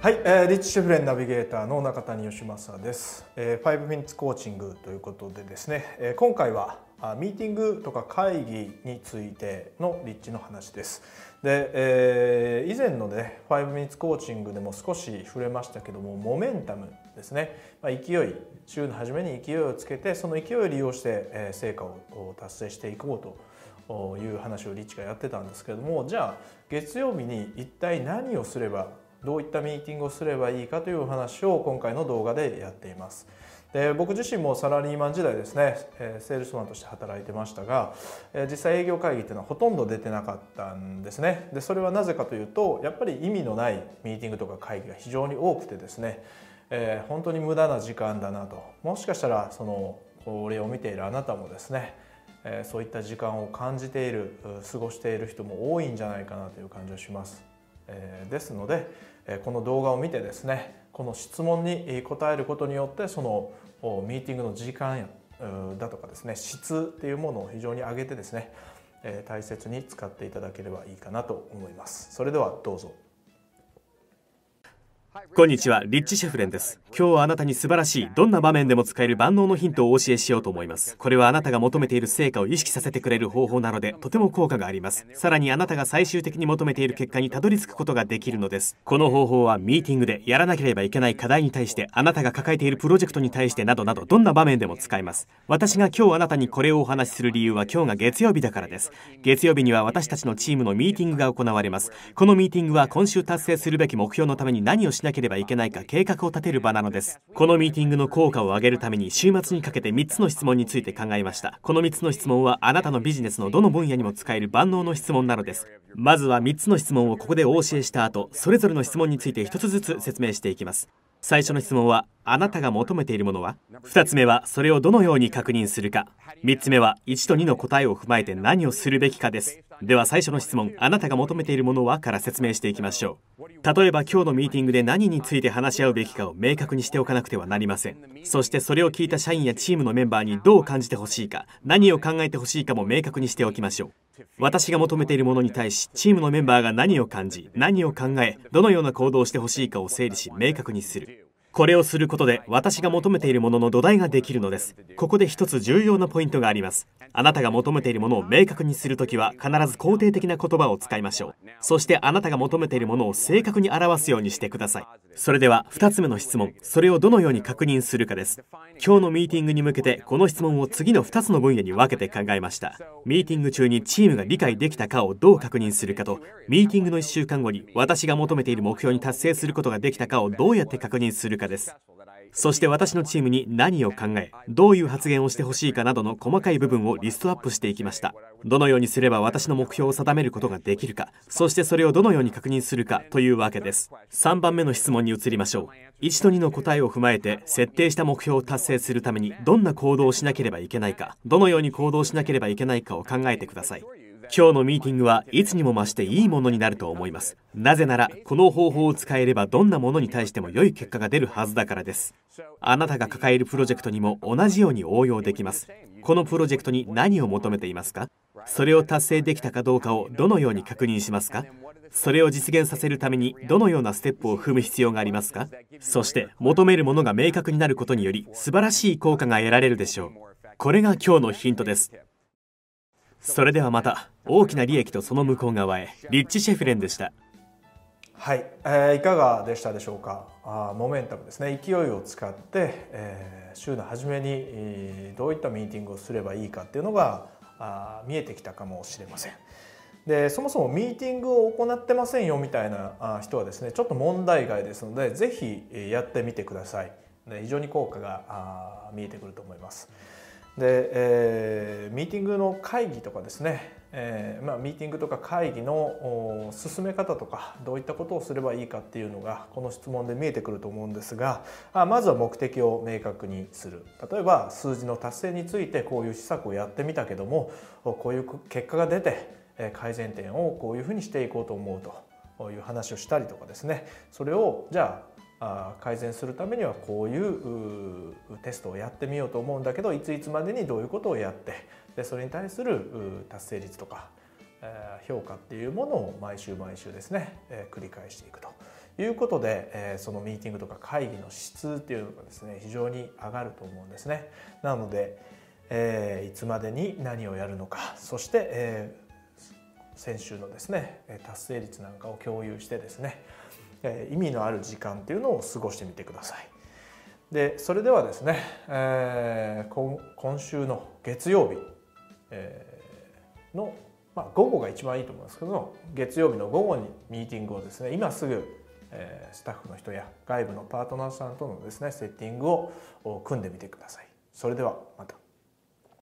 はい、えー、リッチシェフレンナビゲーターの中谷義正です、えー、5 minutes コーチングということでですね、えー、今回はミーティングとか会議についてのリッチの話です。で、えー、以前のね5 minutes コーチングでも少し触れましたけどもモメンタムですね、まあ、勢い週の初めに勢いをつけてその勢いを利用して、えー、成果を達成していこうという話をリッチがやってたんですけれどもじゃあ月曜日に一体何をすればどういったミーティングをすればいいかというお話を今回の動画でやっています。で僕自身もサラリーマン時代ですねセールスマンとして働いてましたが実際営業会議っていうのはほとんど出てなかったんですねでそれはなぜかというとやっぱり意味のないミーティングとか会議が非常に多くてですね、えー、本当に無駄な時間だなともしかしたらそのこれを見ているあなたもですねえそういった時間を感じている過ごしている人も多いんじゃないかなという感じがします。えですのでこの動画を見てですねこの質問に答えることによってそのミーティングの時間だとかですね質っていうものを非常に上げてですね大切に使っていただければいいかなと思います。それではどうぞ。こんにちはリッチ・シェフレンです。今日はあなたに素晴らしいどんな場面でも使える万能のヒントをお教えしようと思います。これはあなたが求めている成果を意識させてくれる方法なのでとても効果があります。さらにあなたが最終的に求めている結果にたどり着くことができるのです。この方法はミーティングでやらなければいけない課題に対してあなたが抱えているプロジェクトに対してなどなどどんな場面でも使えます。私が今日あなたにこれをお話しする理由は今日が月曜日だからです。月曜日には私たちのチームのミーティングが行われます。このミーティングは今週達成するべき目標のために何をしななければいけないか計画を立てる場なのです。このミーティングの効果を上げるために週末にかけて3つの質問について考えました。この3つの質問はあなたのビジネスのどの分野にも使える万能の質問なのです。まずは3つの質問をここでお教えした後それぞれの質問について1つずつ説明していきます。最初の質問はあなたが求めているものは？2つ目はそれをどのように確認するか。3つ目は1と2の答えを踏まえて何をするべきかです。では最初の質問あなたが求めているものはから説明していきましょう。例えば今日のミーティングで何について話し合うべきかを明確にしておかなくてはなりません。そしてそれを聞いた社員やチームのメンバーにどう感じてほしいか何を考えてほしいかも明確にしておきましょう。私が求めているものに対しチームのメンバーが何を感じ何を考えどのような行動をしてほしいかを整理し明確にする。これをすることで私が求めているものの土台ができるのです。ここで一つ重要なポイントがあります。あなたが求めているものを明確にするときは必ず肯定的な言葉を使いましょう。そしてあなたが求めているものを正確に表すようにしてください。それでは2つ目の質問。それをどのように確認するかです。今日のミーティングに向けてこの質問を次の2つの分野に分けて考えました。ミーティング中にチームが理解できたかをどう確認するかとミーティングの1週間後に私が求めている目標に達成することができたかをどうやって確認するかです。そして私のチームに何を考えどういう発言をしてほしいかなどの細かい部分をリストアップしていきました。どのようにすれば私の目標を定めることができるかそしてそれをどのように確認するかというわけです。3番目の質問に移りましょう。1と2の答えを踏まえて設定した目標を達成するためにどんな行動をしなければいけないかどのように行動しなければいけないかを考えてください。今日のミーティングはいつにも増していいものになると思います。なぜならこの方法を使えればどんなものに対しても良い結果が出るはずだからです。あなたが抱えるプロジェクトにも同じように応用できます。このプロジェクトに何を求めていますか？それを達成できたかどうかをどのように確認しますか？それを実現させるためにどのようなステップを踏む必要がありますか？そして求めるものが明確になることにより素晴らしい効果が得られるでしょう。これが今日のヒントです。それではまた大きな利益とその向こう側へ。リッチ・シェフレンでした。はい、えー、いかがでしたでしょうか？あモメンタムですね。勢いを使って、えー、週の初めに、えー、どういったミーティングをすればいいかっていうのがあ見えてきたかもしれません。でそもそもミーティングを行ってませんよみたいな人はですねちょっと問題外ですので是非やってみてください。で非常に効果が見えてくると思います。で、えー、ミーティングの会議とかですね、えーまあ、ミーティングとか会議の進め方とかどういったことをすればいいかっていうのがこの質問で見えてくると思うんですがあまずは目的を明確にする。例えば数字の達成についてこういう施策をやってみたけどもこういう結果が出て改善点をこういうふうにしていこうと思うという話をしたりとかですね。それをじゃあ改善するためにはこういうテストをやってみようと思うんだけどいついつまでにどういうことをやってでそれに対する達成率とか評価っていうものを毎週毎週ですね繰り返していくということで、そのミーティングとか会議の質っていうのがですね非常に上がると思うんですね。なので、いつまでに何をやるのかそして、先週のですね達成率なんかを共有してですね、え、意味のある時間っていうのを過ごしてみてください。でそれではですね、えー、今週の月曜日、えー、の、まあ、午後が一番いいと思いますけど月曜日の午後にミーティングをですね今すぐ、えー、スタッフの人や外部のパートナーさんとのですねセッティングを組んでみてください。それではまた